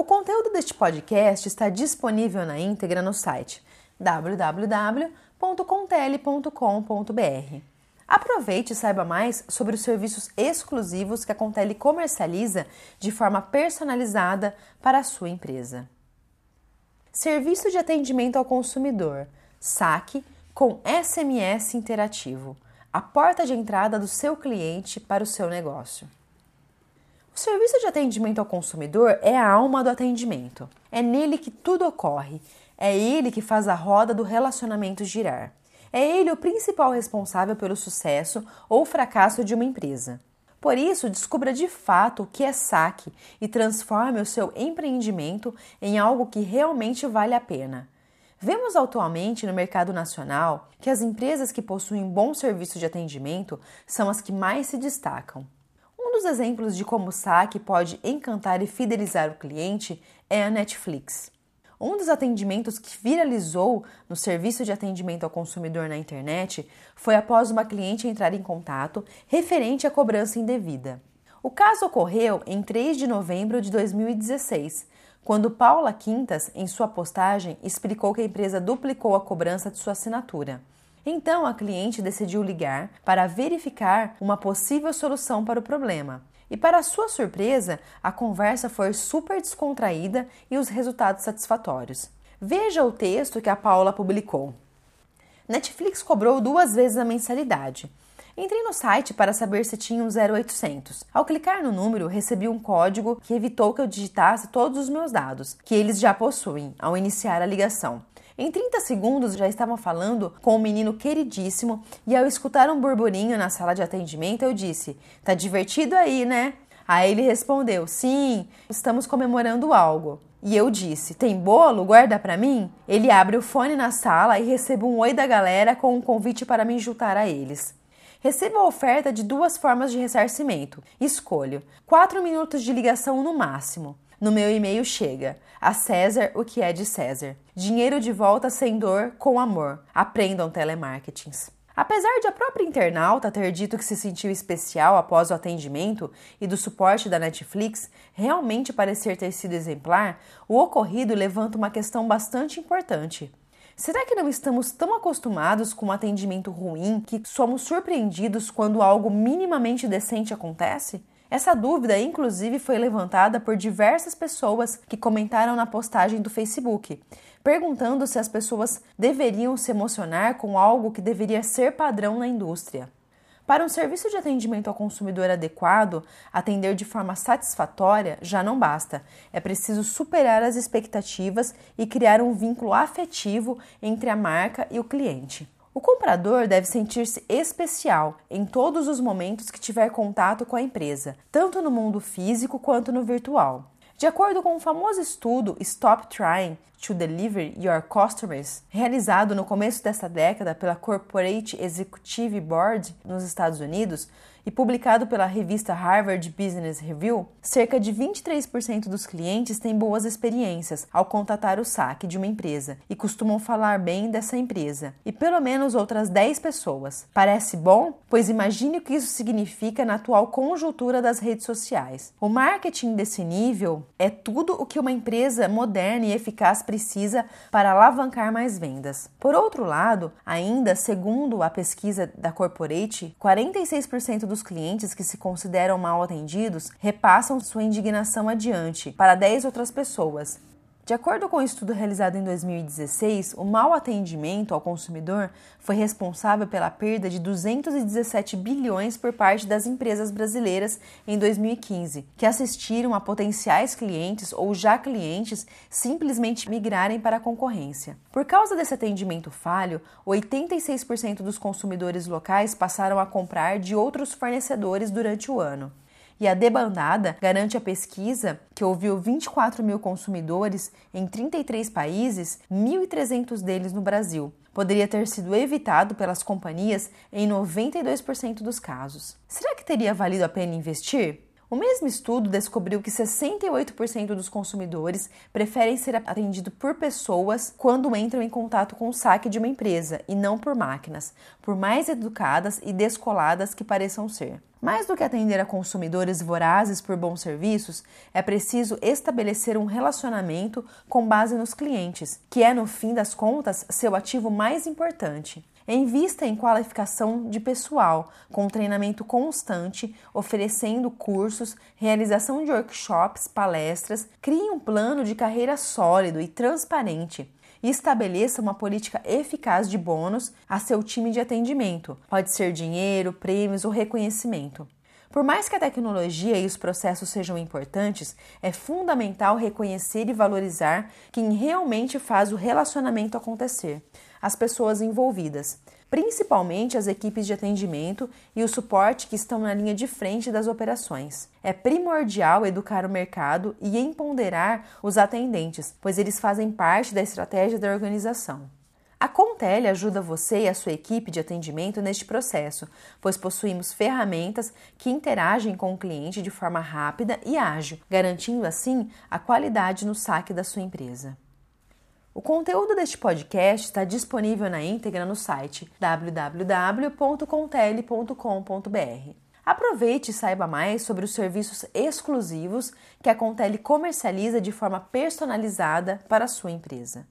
O conteúdo deste podcast está disponível na íntegra no site www.contele.com.br. Aproveite e saiba mais sobre os serviços exclusivos que a Contele comercializa de forma personalizada para a sua empresa. Serviço de atendimento ao consumidor, saque com SMS interativo, a porta de entrada do seu cliente para o seu negócio. O serviço de atendimento ao consumidor é a alma do atendimento. É nele que tudo ocorre. É ele que faz a roda do relacionamento girar. É ele o principal responsável pelo sucesso ou fracasso de uma empresa. Por isso, descubra de fato o que é saque e transforme o seu empreendimento em algo que realmente vale a pena. Vemos atualmente no mercado nacional que as empresas que possuem bom serviço de atendimento são as que mais se destacam. Dos exemplos de como o saque pode encantar e fidelizar o cliente é a Netflix. Um dos atendimentos que viralizou no serviço de atendimento ao consumidor na internet foi após uma cliente entrar em contato referente à cobrança indevida. O caso ocorreu em 3 de novembro de 2016, quando Paula Quintas, em sua postagem, explicou que a empresa duplicou a cobrança de sua assinatura. Então a cliente decidiu ligar para verificar uma possível solução para o problema. E para sua surpresa, a conversa foi super descontraída e os resultados satisfatórios. Veja o texto que a Paula publicou. Netflix cobrou duas vezes a mensalidade. Entrei no site para saber se tinha um 0800. Ao clicar no número, recebi um código que evitou que eu digitasse todos os meus dados, que eles já possuem, ao iniciar a ligação. Em 30 segundos já estavam falando com um menino queridíssimo e ao escutar um burburinho na sala de atendimento eu disse: "Tá divertido aí, né?" Aí ele respondeu: "Sim, estamos comemorando algo." E eu disse: "Tem bolo? Guarda para mim?" Ele abre o fone na sala e recebo um oi da galera com um convite para me juntar a eles. Recebo a oferta de duas formas de ressarcimento. Escolho 4 minutos de ligação no máximo. No meu e-mail chega: a César o que é de César. Dinheiro de volta sem dor, com amor. Aprendam telemarketings. Apesar de a própria internauta ter dito que se sentiu especial após o atendimento e do suporte da Netflix realmente parecer ter sido exemplar, o ocorrido levanta uma questão bastante importante. Será que não estamos tão acostumados com um atendimento ruim que somos surpreendidos quando algo minimamente decente acontece? Essa dúvida, inclusive, foi levantada por diversas pessoas que comentaram na postagem do Facebook, perguntando se as pessoas deveriam se emocionar com algo que deveria ser padrão na indústria. Para um serviço de atendimento ao consumidor adequado, atender de forma satisfatória já não basta. É preciso superar as expectativas e criar um vínculo afetivo entre a marca e o cliente. O comprador deve sentir-se especial em todos os momentos que tiver contato com a empresa, tanto no mundo físico quanto no virtual. De acordo com o famoso estudo Stop Trying to Deliver Your Customers, realizado no começo desta década pela Corporate Executive Board nos Estados Unidos, e publicado pela revista Harvard Business Review, cerca de 23% dos clientes têm boas experiências ao contatar o saque de uma empresa e costumam falar bem dessa empresa, e pelo menos outras 10 pessoas. Parece bom? Pois imagine o que isso significa na atual conjuntura das redes sociais. O marketing desse nível é tudo o que uma empresa moderna e eficaz precisa para alavancar mais vendas. Por outro lado, ainda segundo a pesquisa da Corporate, 46% dos clientes que se consideram mal atendidos repassam sua indignação adiante para 10 outras pessoas. De acordo com um estudo realizado em 2016, o mau atendimento ao consumidor foi responsável pela perda de 217 bilhões por parte das empresas brasileiras em 2015, que assistiram a potenciais clientes ou já clientes simplesmente migrarem para a concorrência. Por causa desse atendimento falho, 86% dos consumidores locais passaram a comprar de outros fornecedores durante o ano. E a debandada garante a pesquisa, que ouviu 24 mil consumidores em 33 países, 1.300 deles no Brasil. Poderia ter sido evitado pelas companhias em 92% dos casos. Será que teria valido a pena investir? O mesmo estudo descobriu que 68% dos consumidores preferem ser atendidos por pessoas quando entram em contato com o saque de uma empresa e não por máquinas, por mais educadas e descoladas que pareçam ser. Mais do que atender a consumidores vorazes por bons serviços, é preciso estabelecer um relacionamento com base nos clientes, que é, no fim das contas, seu ativo mais importante. Invista em qualificação de pessoal, com treinamento constante, oferecendo cursos, realização de workshops, palestras, crie um plano de carreira sólido e transparente e estabeleça uma política eficaz de bônus a seu time de atendimento. Pode ser dinheiro, prêmios ou reconhecimento. Por mais que a tecnologia e os processos sejam importantes, é fundamental reconhecer e valorizar quem realmente faz o relacionamento acontecer as pessoas envolvidas, principalmente as equipes de atendimento e o suporte que estão na linha de frente das operações. É primordial educar o mercado e empoderar os atendentes, pois eles fazem parte da estratégia da organização. A Contele ajuda você e a sua equipe de atendimento neste processo, pois possuímos ferramentas que interagem com o cliente de forma rápida e ágil, garantindo assim a qualidade no saque da sua empresa. O conteúdo deste podcast está disponível na íntegra no site www.contele.com.br. Aproveite e saiba mais sobre os serviços exclusivos que a Contele comercializa de forma personalizada para a sua empresa.